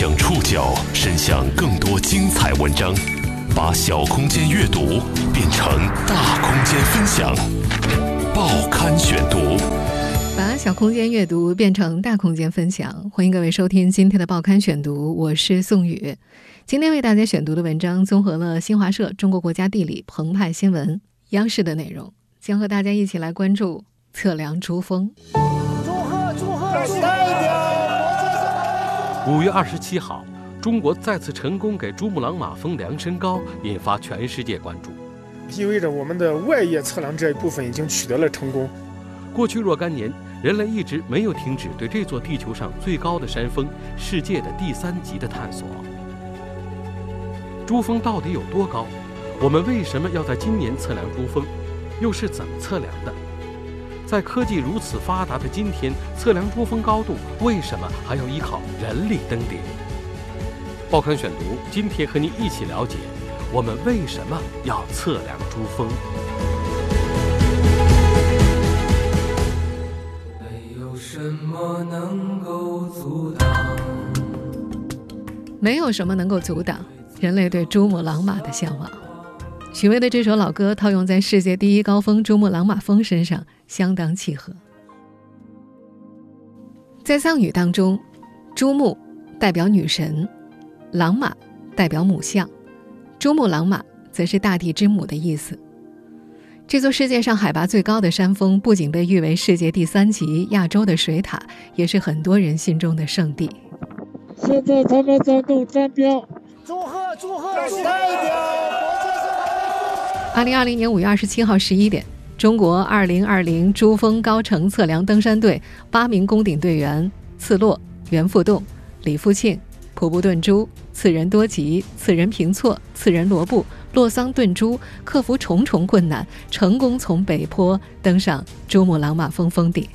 将触角伸向更多精彩文章，把小空间阅读变成大空间分享。报刊选读，把小空间阅读变成大空间分享。欢迎各位收听今天的报刊选读，我是宋宇。今天为大家选读的文章综合了新华社、中国国家地理、澎湃新闻、央视的内容，将和大家一起来关注测量珠峰。祝贺祝贺！代表五月二十七号，中国再次成功给珠穆朗玛峰量身高，引发全世界关注。意味着我们的外叶测量这一部分已经取得了成功。过去若干年，人类一直没有停止对这座地球上最高的山峰——世界的第三极的探索。珠峰到底有多高？我们为什么要在今年测量珠峰？又是怎么测量的？在科技如此发达的今天，测量珠峰高度为什么还要依靠人力登顶？报刊选读，今天和您一起了解，我们为什么要测量珠峰？没有什么能够阻挡。没有什么能够阻挡人类对珠穆朗玛的向往。许巍的这首老歌套用在世界第一高峰珠穆朗玛峰身上，相当契合。在藏语当中，珠穆代表女神，朗玛代表母象，珠穆朗玛则是大地之母的意思。这座世界上海拔最高的山峰，不仅被誉为世界第三级、亚洲的水塔，也是很多人心中的圣地。现在咱们在弄站标。祝贺祝贺！代表二零二零年五月二十七号十一点，中国二零二零珠峰高程测量登山队八名攻顶队员次洛、袁复栋、李富庆、普布顿珠、次仁多吉、次仁平措、次仁罗布、洛桑顿珠克服重重困难，成功从北坡登上珠穆朗玛峰峰顶。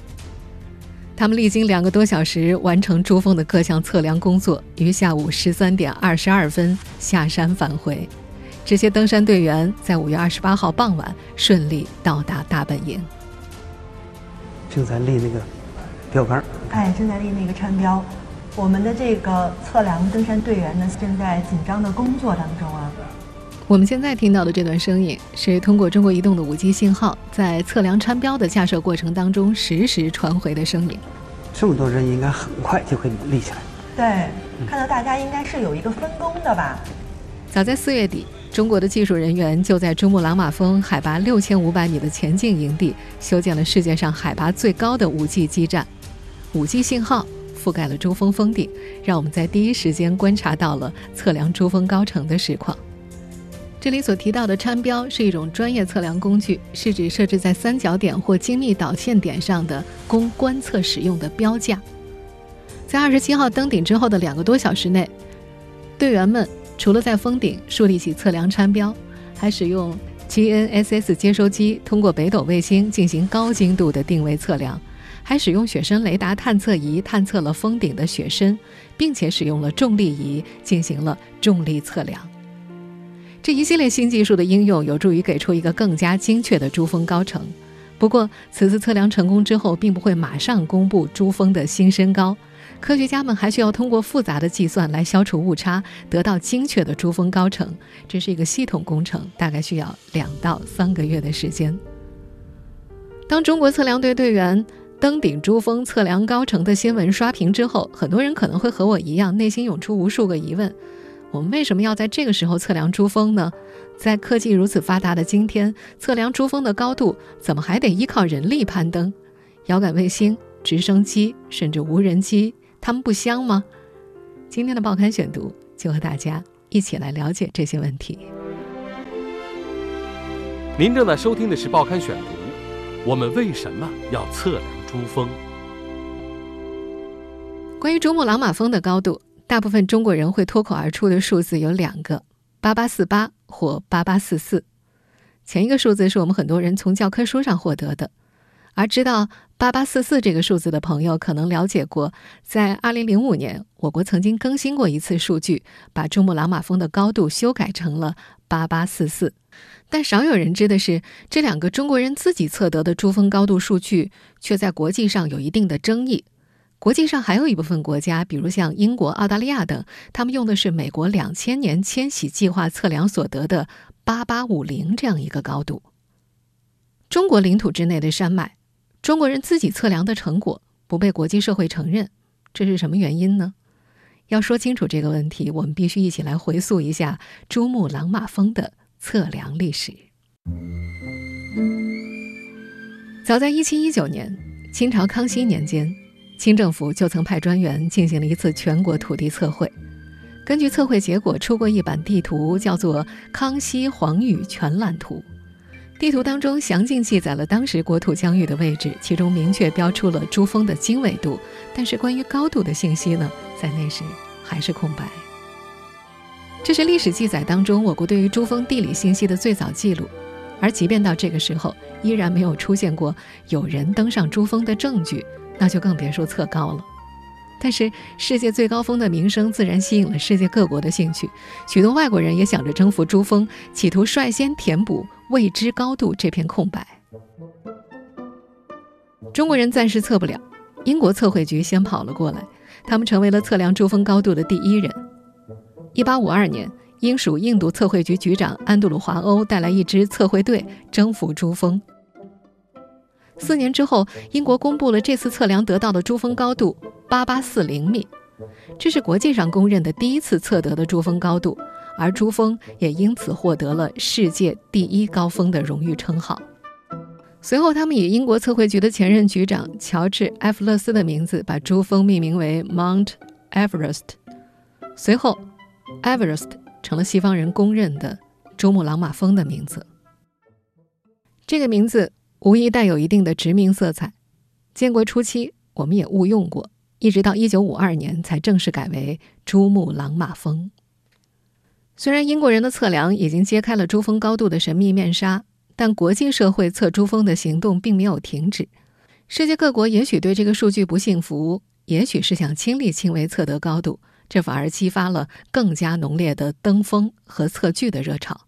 他们历经两个多小时，完成珠峰的各项测量工作，于下午十三点二十二分下山返回。这些登山队员在五月二十八号傍晚顺利到达大本营。正在立那个标杆，哎，正在立那个穿标。我们的这个测量登山队员呢，正在紧张的工作当中啊。我们现在听到的这段声音，是通过中国移动的五 G 信号，在测量山标的架设过程当中实时传回的声音。这么多人应该很快就会立起来。对，看到大家应该是有一个分工的吧。早在四月底，中国的技术人员就在珠穆朗玛峰海拔六千五百米的前进营地修建了世界上海拔最高的五 G 基站。五 G 信号覆盖了珠峰峰顶，让我们在第一时间观察到了测量珠峰高程的实况。这里所提到的参标是一种专业测量工具，是指设置在三角点或精密导线点上的供观测使用的标架。在二十七号登顶之后的两个多小时内，队员们除了在峰顶树立起测量参标，还使用 GNSS 接收机通过北斗卫星进行高精度的定位测量，还使用雪深雷达探测仪探测了峰顶的雪深，并且使用了重力仪进行了重力测量。这一系列新技术的应用有助于给出一个更加精确的珠峰高程。不过，此次测量成功之后，并不会马上公布珠峰的新身高。科学家们还需要通过复杂的计算来消除误差，得到精确的珠峰高程。这是一个系统工程，大概需要两到三个月的时间。当中国测量队队员登顶珠峰测量高程的新闻刷屏之后，很多人可能会和我一样，内心涌出无数个疑问。我们为什么要在这个时候测量珠峰呢？在科技如此发达的今天，测量珠峰的高度怎么还得依靠人力攀登？遥感卫星、直升机甚至无人机，它们不香吗？今天的报刊选读就和大家一起来了解这些问题。您正在收听的是《报刊选读》，我们为什么要测量珠峰？关于珠穆朗玛峰的高度，大部分中国人会脱口而出的数字有两个：八八四八或八八四四。前一个数字是我们很多人从教科书上获得的，而知道八八四四这个数字的朋友，可能了解过，在二零零五年，我国曾经更新过一次数据，把珠穆朗玛峰的高度修改成了八八四四。但少有人知的是，这两个中国人自己测得的珠峰高度数据，却在国际上有一定的争议。国际上还有一部分国家，比如像英国、澳大利亚等，他们用的是美国两千年迁徙计划测量所得的八八五零这样一个高度。中国领土之内的山脉，中国人自己测量的成果不被国际社会承认，这是什么原因呢？要说清楚这个问题，我们必须一起来回溯一下珠穆朗玛峰的测量历史。早在一七一九年，清朝康熙年间，清政府就曾派专员进行了一次全国土地测绘。根据测绘结果，出过一版地图，叫做《康熙皇宇全览图》。地图当中详尽记载了当时国土疆域的位置，其中明确标出了珠峰的经纬度。但是关于高度的信息呢，在那时还是空白。这是历史记载当中我国对于珠峰地理信息的最早记录。而即便到这个时候，依然没有出现过有人登上珠峰的证据，那就更别说测高了。但是，世界最高峰的名声自然吸引了世界各国的兴趣，许多外国人也想着征服珠峰，企图率先填补未知高度这片空白。中国人暂时测不了，英国测绘局先跑了过来，他们成为了测量珠峰高度的第一人。一八五二年。英属印度测绘局局长安杜鲁华欧带来一支测绘队征服珠峰。四年之后，英国公布了这次测量得到的珠峰高度八八四零米，这是国际上公认的第一次测得的珠峰高度，而珠峰也因此获得了世界第一高峰的荣誉称号。随后，他们以英国测绘局的前任局长乔治·埃弗勒斯的名字把珠峰命名为 Mount Everest。随后，Everest。成了西方人公认的珠穆朗玛峰的名字。这个名字无疑带有一定的殖民色彩。建国初期，我们也误用过，一直到一九五二年才正式改为珠穆朗玛峰。虽然英国人的测量已经揭开了珠峰高度的神秘面纱，但国际社会测珠峰的行动并没有停止。世界各国也许对这个数据不信服，也许是想亲力亲为测得高度。这反而激发了更加浓烈的登峰和测距的热潮。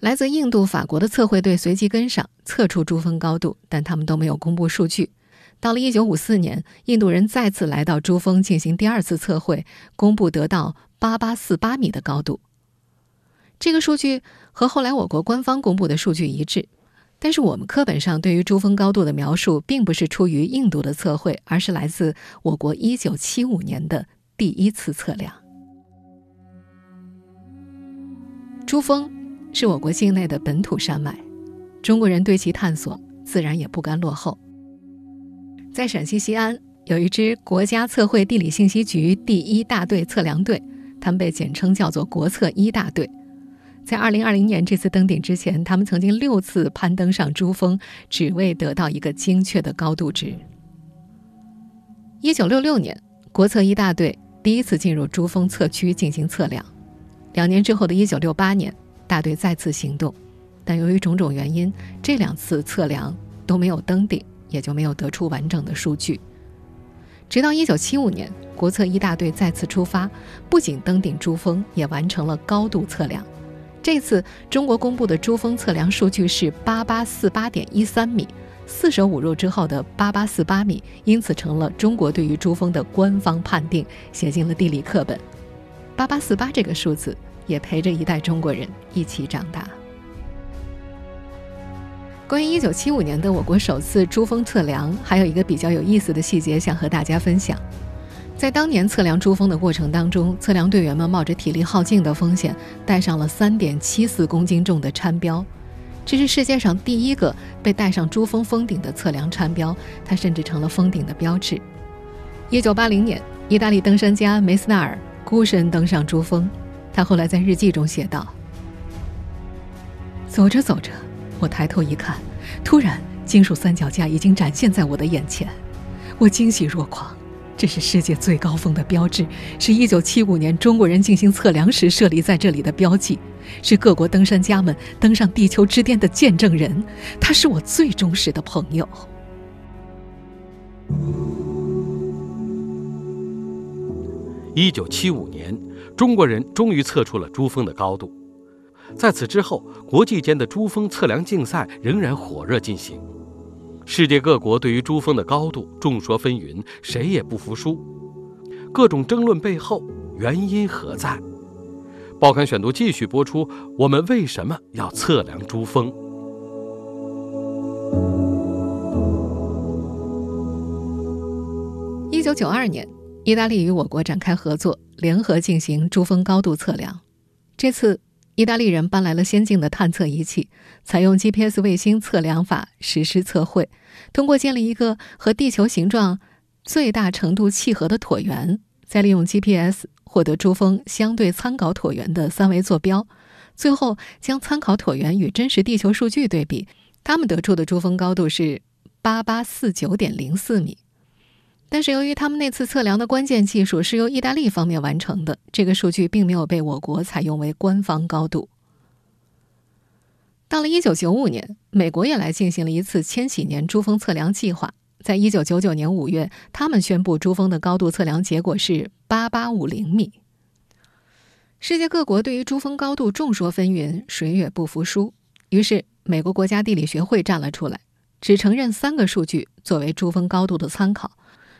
来自印度、法国的测绘队随即跟上，测出珠峰高度，但他们都没有公布数据。到了1954年，印度人再次来到珠峰进行第二次测绘，公布得到8848米的高度。这个数据和后来我国官方公布的数据一致，但是我们课本上对于珠峰高度的描述并不是出于印度的测绘，而是来自我国1975年的。第一次测量，珠峰是我国境内的本土山脉，中国人对其探索自然也不甘落后。在陕西西安有一支国家测绘地理信息局第一大队测量队，他们被简称叫做“国测一大队”。在二零二零年这次登顶之前，他们曾经六次攀登上珠峰，只为得到一个精确的高度值。一九六六年，国测一大队。第一次进入珠峰测区进行测量，两年之后的一九六八年，大队再次行动，但由于种种原因，这两次测量都没有登顶，也就没有得出完整的数据。直到一九七五年，国测一大队再次出发，不仅登顶珠峰，也完成了高度测量。这次中国公布的珠峰测量数据是八八四八点一三米。四舍五入之后的八八四八米，因此成了中国对于珠峰的官方判定，写进了地理课本。八八四八这个数字也陪着一代中国人一起长大。关于一九七五年的我国首次珠峰测量，还有一个比较有意思的细节想和大家分享。在当年测量珠峰的过程当中，测量队员们冒着体力耗尽的风险，带上了三点七四公斤重的餐标。这是世界上第一个被带上珠峰峰顶的测量餐标，它甚至成了峰顶的标志。一九八零年，意大利登山家梅斯纳尔孤身登上珠峰，他后来在日记中写道：“走着走着，我抬头一看，突然金属三脚架已经展现在我的眼前，我惊喜若狂。这是世界最高峰的标志，是一九七五年中国人进行测量时设立在这里的标记。”是各国登山家们登上地球之巅的见证人，他是我最忠实的朋友。一九七五年，中国人终于测出了珠峰的高度。在此之后，国际间的珠峰测量竞赛仍然火热进行。世界各国对于珠峰的高度众说纷纭，谁也不服输。各种争论背后原因何在？报刊选读继续播出。我们为什么要测量珠峰？一九九二年，意大利与我国展开合作，联合进行珠峰高度测量。这次。意大利人搬来了先进的探测仪器，采用 GPS 卫星测量法实施测绘。通过建立一个和地球形状最大程度契合的椭圆，再利用 GPS 获得珠峰相对参考椭圆的三维坐标，最后将参考椭圆与真实地球数据对比，他们得出的珠峰高度是八八四九点零四米。但是由于他们那次测量的关键技术是由意大利方面完成的，这个数据并没有被我国采用为官方高度。到了一九九五年，美国也来进行了一次千禧年珠峰测量计划。在一九九九年五月，他们宣布珠峰的高度测量结果是八八五零米。世界各国对于珠峰高度众说纷纭，谁也不服输。于是，美国国家地理学会站了出来，只承认三个数据作为珠峰高度的参考。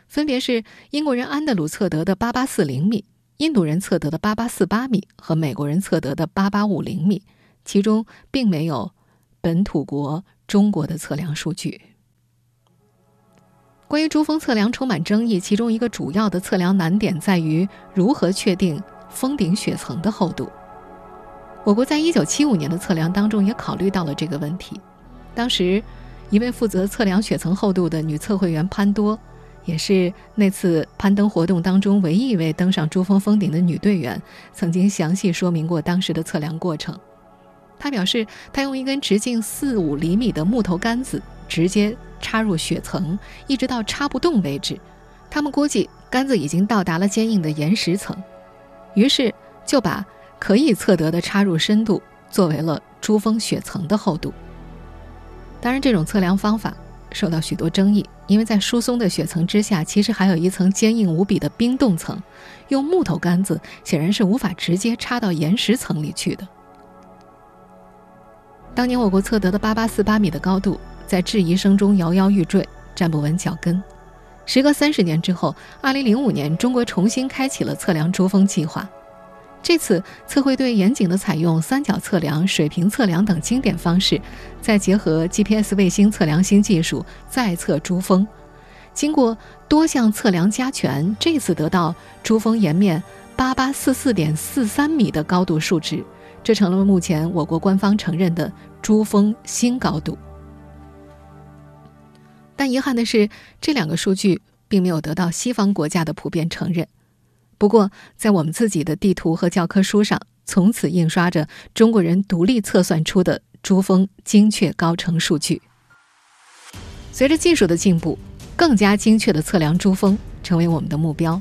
分别是英国人安德鲁测得的八八四零米，印度人测得的八八四八米和美国人测得的八八五零米，其中并没有本土国中国的测量数据。关于珠峰测量充满争议，其中一个主要的测量难点在于如何确定峰顶雪层的厚度。我国在一九七五年的测量当中也考虑到了这个问题，当时一位负责测量雪层厚度的女测绘员潘多。也是那次攀登活动当中唯一一位登上珠峰峰顶的女队员，曾经详细说明过当时的测量过程。她表示，她用一根直径四五厘米的木头杆子直接插入雪层，一直到插不动为止。他们估计杆子已经到达了坚硬的岩石层，于是就把可以测得的插入深度作为了珠峰雪层的厚度。当然，这种测量方法。受到许多争议，因为在疏松的雪层之下，其实还有一层坚硬无比的冰冻层，用木头杆子显然是无法直接插到岩石层里去的。当年我国测得的八八四八米的高度，在质疑声中摇摇欲坠，站不稳脚跟。时隔三十年之后，二零零五年，中国重新开启了测量珠峰计划。这次测绘队严谨地采用三角测量、水平测量等经典方式，再结合 GPS 卫星测量新技术，再测珠峰。经过多项测量加权，这次得到珠峰岩面八八四四点四三米的高度数值，这成了目前我国官方承认的珠峰新高度。但遗憾的是，这两个数据并没有得到西方国家的普遍承认。不过，在我们自己的地图和教科书上，从此印刷着中国人独立测算出的珠峰精确高程数据。随着技术的进步，更加精确的测量珠峰成为我们的目标。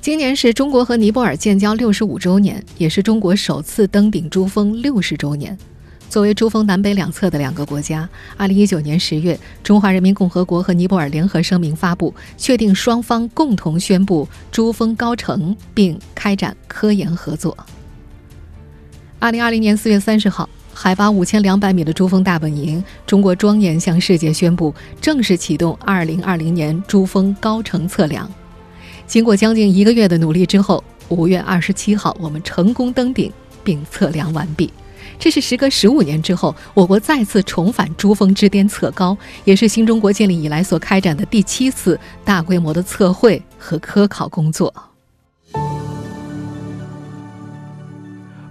今年是中国和尼泊尔建交六十五周年，也是中国首次登顶珠峰六十周年。作为珠峰南北两侧的两个国家，二零一九年十月，中华人民共和国和尼泊尔联合声明发布，确定双方共同宣布珠峰高程，并开展科研合作。二零二零年四月三十号，海拔五千两百米的珠峰大本营，中国庄严向世界宣布正式启动二零二零年珠峰高程测量。经过将近一个月的努力之后，五月二十七号，我们成功登顶并测量完毕。这是时隔十五年之后，我国再次重返珠峰之巅测高，也是新中国建立以来所开展的第七次大规模的测绘和科考工作。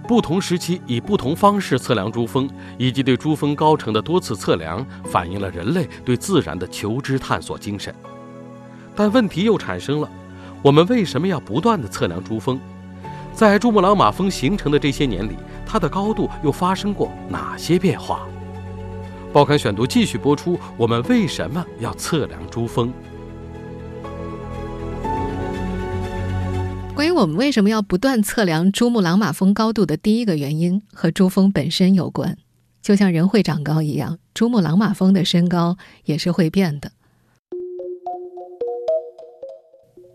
不同时期以不同方式测量珠峰，以及对珠峰高程的多次测量，反映了人类对自然的求知探索精神。但问题又产生了：我们为什么要不断的测量珠峰？在珠穆朗玛峰形成的这些年里，它的高度又发生过哪些变化？报刊选读继续播出。我们为什么要测量珠峰？关于我们为什么要不断测量珠穆朗玛峰高度的第一个原因，和珠峰本身有关。就像人会长高一样，珠穆朗玛峰的身高也是会变的。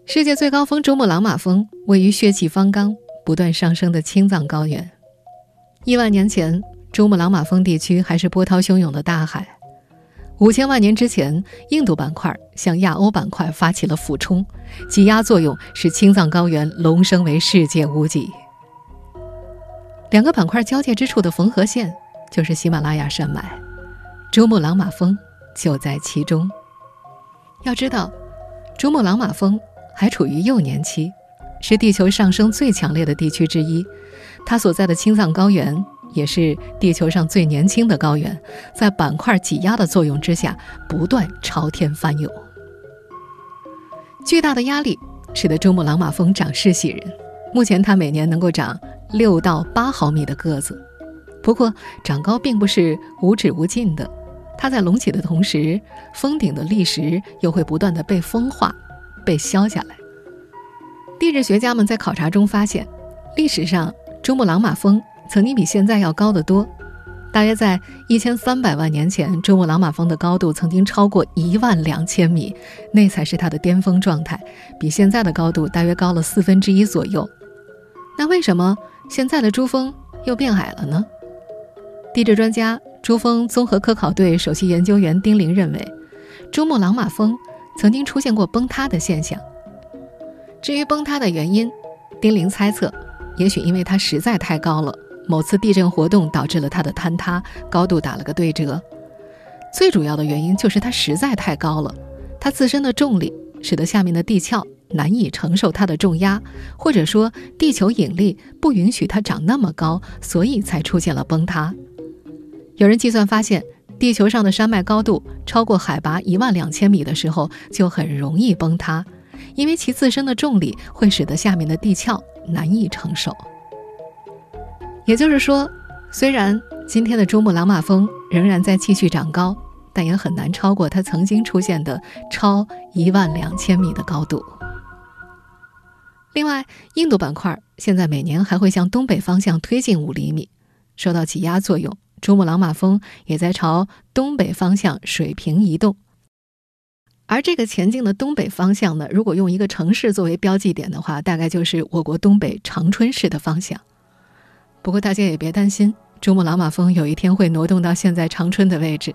世界最高峰珠穆朗玛峰位于血气方刚、不断上升的青藏高原。亿万年前，珠穆朗玛峰地区还是波涛汹涌的大海。五千万年之前，印度板块向亚欧板块发起了俯冲，挤压作用使青藏高原隆升为世界屋脊。两个板块交界之处的缝合线就是喜马拉雅山脉，珠穆朗玛峰就在其中。要知道，珠穆朗玛峰还处于幼年期，是地球上升最强烈的地区之一，它所在的青藏高原。也是地球上最年轻的高原，在板块挤压的作用之下，不断朝天翻涌。巨大的压力使得珠穆朗玛峰长势喜人，目前它每年能够长六到八毫米的个子。不过，长高并不是无止无尽的，它在隆起的同时，峰顶的砾石又会不断的被风化、被削下来。地质学家们在考察中发现，历史上珠穆朗玛峰。曾经比现在要高得多，大约在一千三百万年前，珠穆朗玛峰的高度曾经超过一万两千米，那才是它的巅峰状态，比现在的高度大约高了四分之一左右。那为什么现在的珠峰又变矮了呢？地质专家、珠峰综合科考队首席研究员丁玲认为，珠穆朗玛峰曾经出现过崩塌的现象。至于崩塌的原因，丁玲猜测，也许因为它实在太高了。某次地震活动导致了它的坍塌，高度打了个对折。最主要的原因就是它实在太高了，它自身的重力使得下面的地壳难以承受它的重压，或者说地球引力不允许它长那么高，所以才出现了崩塌。有人计算发现，地球上的山脉高度超过海拔一万两千米的时候，就很容易崩塌，因为其自身的重力会使得下面的地壳难以承受。也就是说，虽然今天的珠穆朗玛峰仍然在继续长高，但也很难超过它曾经出现的超一万两千米的高度。另外，印度板块现在每年还会向东北方向推进五厘米，受到挤压作用，珠穆朗玛峰也在朝东北方向水平移动。而这个前进的东北方向呢，如果用一个城市作为标记点的话，大概就是我国东北长春市的方向。不过大家也别担心，珠穆朗玛峰有一天会挪动到现在长春的位置。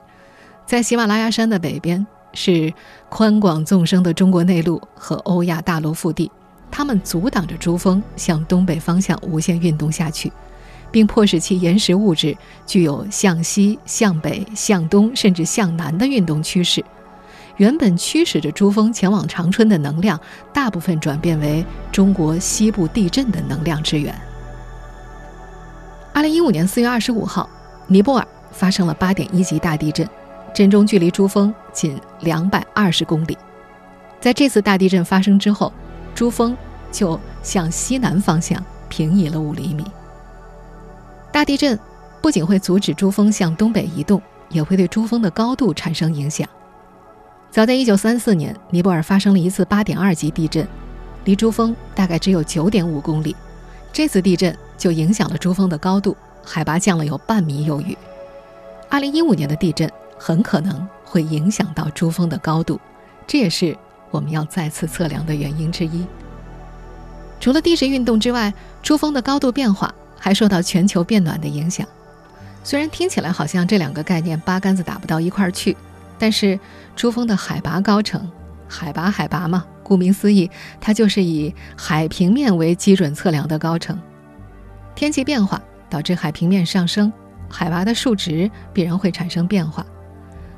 在喜马拉雅山的北边是宽广纵深的中国内陆和欧亚大陆腹地，它们阻挡着珠峰向东北方向无限运动下去，并迫使其岩石物质具有向西、向北、向东甚至向南的运动趋势。原本驱使着珠峰前往长春的能量，大部分转变为中国西部地震的能量之源。二零一五年四月二十五号，尼泊尔发生了八点一级大地震，震中距离珠峰仅两百二十公里。在这次大地震发生之后，珠峰就向西南方向平移了五厘米。大地震不仅会阻止珠峰向东北移动，也会对珠峰的高度产生影响。早在一九三四年，尼泊尔发生了一次八点二级地震，离珠峰大概只有九点五公里。这次地震。就影响了珠峰的高度，海拔降了有半米有余。二零一五年的地震很可能会影响到珠峰的高度，这也是我们要再次测量的原因之一。除了地质运动之外，珠峰的高度变化还受到全球变暖的影响。虽然听起来好像这两个概念八竿子打不到一块儿去，但是珠峰的海拔高程，海拔海拔嘛，顾名思义，它就是以海平面为基准测量的高程。天气变化导致海平面上升，海拔的数值必然会产生变化。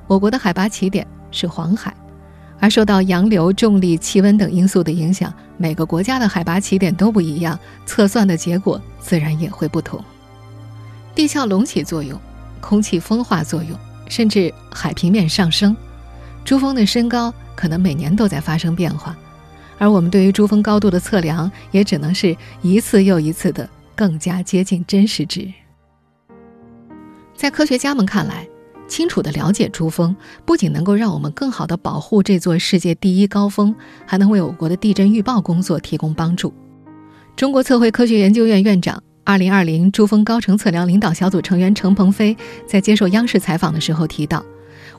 我国的海拔起点是黄海，而受到洋流、重力、气温等因素的影响，每个国家的海拔起点都不一样，测算的结果自然也会不同。地壳隆起作用、空气风化作用，甚至海平面上升，珠峰的身高可能每年都在发生变化，而我们对于珠峰高度的测量，也只能是一次又一次的。更加接近真实值。在科学家们看来，清楚地了解珠峰，不仅能够让我们更好地保护这座世界第一高峰，还能为我国的地震预报工作提供帮助。中国测绘科学研究院院长、二零二零珠峰高程测量领导小组成员程鹏飞在接受央视采访的时候提到。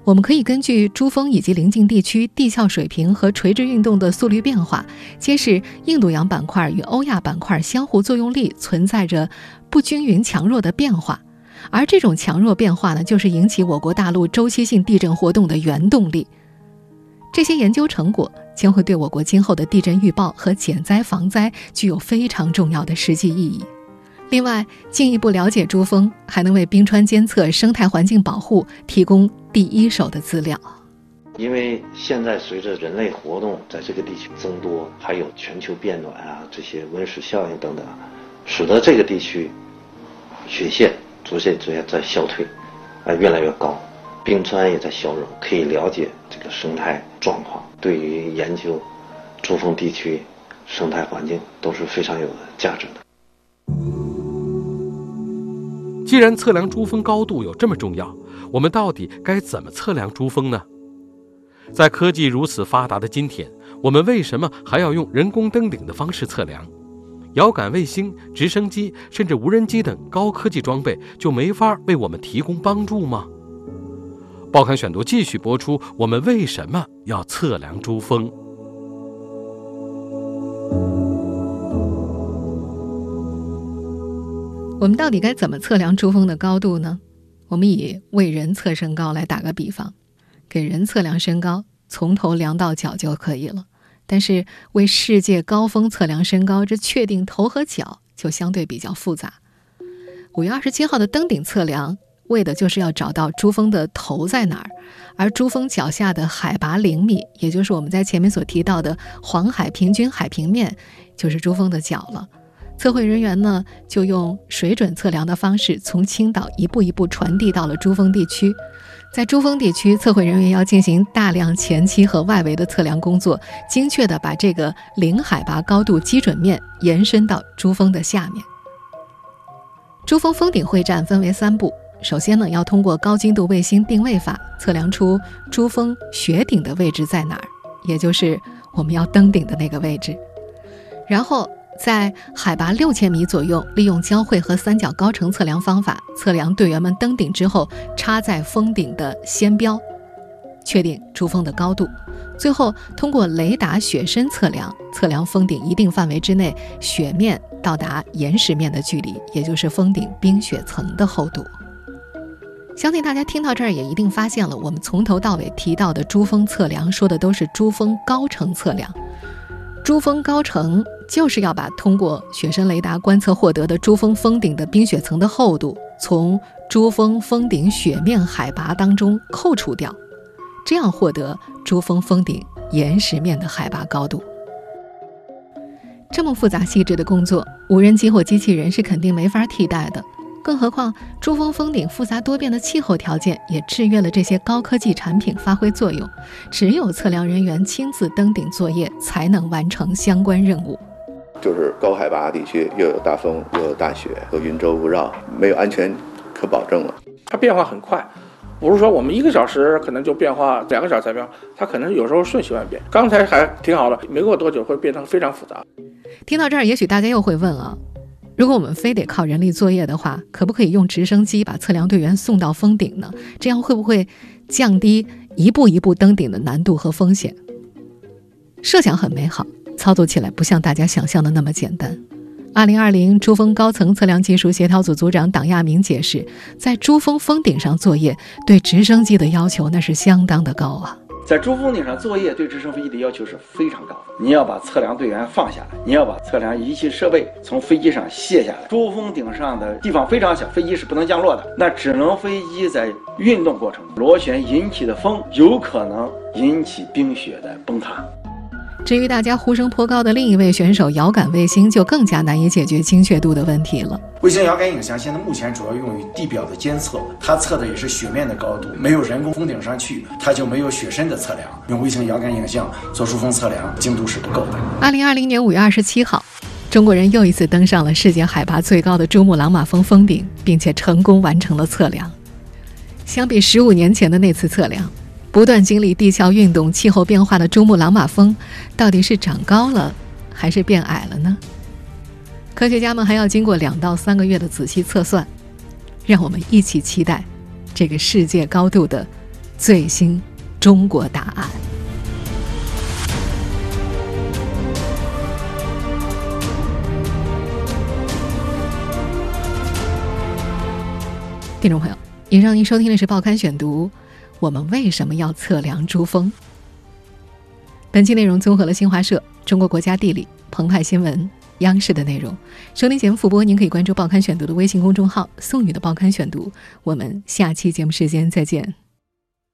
我们可以根据珠峰以及邻近地区地壳水平和垂直运动的速率变化，揭示印度洋板块与欧亚板块相互作用力存在着不均匀强弱的变化，而这种强弱变化呢，就是引起我国大陆周期性地震活动的原动力。这些研究成果将会对我国今后的地震预报和减灾防灾具有非常重要的实际意义。另外，进一步了解珠峰，还能为冰川监测、生态环境保护提供第一手的资料。因为现在随着人类活动在这个地区增多，还有全球变暖啊这些温室效应等等，使得这个地区雪线逐渐逐渐在消退，啊越来越高，冰川也在消融，可以了解这个生态状况，对于研究珠峰地区生态环境都是非常有价值的。既然测量珠峰高度有这么重要，我们到底该怎么测量珠峰呢？在科技如此发达的今天，我们为什么还要用人工登顶的方式测量？遥感卫星、直升机甚至无人机等高科技装备就没法为我们提供帮助吗？报刊选读继续播出。我们为什么要测量珠峰？我们到底该怎么测量珠峰的高度呢？我们以为人测身高来打个比方。给人测量身高，从头量到脚就可以了。但是为世界高峰测量身高，这确定头和脚就相对比较复杂。五月二十七号的登顶测量，为的就是要找到珠峰的头在哪儿，而珠峰脚下的海拔零米，也就是我们在前面所提到的黄海平均海平面，就是珠峰的脚了。测绘人员呢，就用水准测量的方式，从青岛一步一步传递到了珠峰地区。在珠峰地区，测绘人员要进行大量前期和外围的测量工作，精确地把这个零海拔高度基准面延伸到珠峰的下面。珠峰峰顶会战分为三步，首先呢，要通过高精度卫星定位法测量出珠峰雪顶的位置在哪儿，也就是我们要登顶的那个位置，然后。在海拔六千米左右，利用交汇和三角高程测量方法测量队员们登顶之后插在峰顶的先标，确定珠峰的高度。最后通过雷达雪深测量，测量峰顶一定范围之内雪面到达岩石面的距离，也就是峰顶冰雪层的厚度。相信大家听到这儿也一定发现了，我们从头到尾提到的珠峰测量，说的都是珠峰高程测量。珠峰高程就是要把通过雪深雷达观测获得的珠峰峰顶的冰雪层的厚度，从珠峰峰顶雪面海拔当中扣除掉，这样获得珠峰峰顶岩石面的海拔高度。这么复杂细致的工作，无人机或机器人是肯定没法替代的。更何况，珠峰峰顶复杂多变的气候条件也制约了这些高科技产品发挥作用。只有测量人员亲自登顶作业，才能完成相关任务。就是高海拔地区，又有大风，又有大雪，和云遮雾绕，没有安全可保证了。它变化很快，不是说我们一个小时可能就变化，两个小时才变，它可能有时候瞬息万变。刚才还挺好的，没过多久会变成非常复杂。听到这儿，也许大家又会问了。如果我们非得靠人力作业的话，可不可以用直升机把测量队员送到峰顶呢？这样会不会降低一步一步登顶的难度和风险？设想很美好，操作起来不像大家想象的那么简单。二零二零珠峰高层测量技术协调组组长党亚明解释，在珠峰峰顶上作业，对直升机的要求那是相当的高啊。在珠峰顶上作业，对直升飞机的要求是非常高的。你要把测量队员放下来，你要把测量仪器设备从飞机上卸下来。珠峰顶上的地方非常小，飞机是不能降落的，那只能飞机在运动过程螺旋引起的风，有可能引起冰雪的崩塌。至于大家呼声颇高的另一位选手遥感卫星，就更加难以解决精确度的问题了。卫星遥感影像现在目前主要用于地表的监测，它测的也是雪面的高度，没有人工峰顶上去，它就没有雪深的测量。用卫星遥感影像做出峰测量，精度是不够的。二零二零年五月二十七号，中国人又一次登上了世界海拔最高的珠穆朗玛峰峰顶，并且成功完成了测量。相比十五年前的那次测量。不断经历地壳运动、气候变化的珠穆朗玛峰，到底是长高了还是变矮了呢？科学家们还要经过两到三个月的仔细测算，让我们一起期待这个世界高度的最新中国答案。听众朋友，以上您收听的是《报刊选读》，我们为什么要测量珠峰？本期内容综合了新华社、中国国家地理、澎湃新闻、央视的内容。收听节目复播，您可以关注《报刊选读》的微信公众号“宋宇的报刊选读”。我们下期节目时间再见。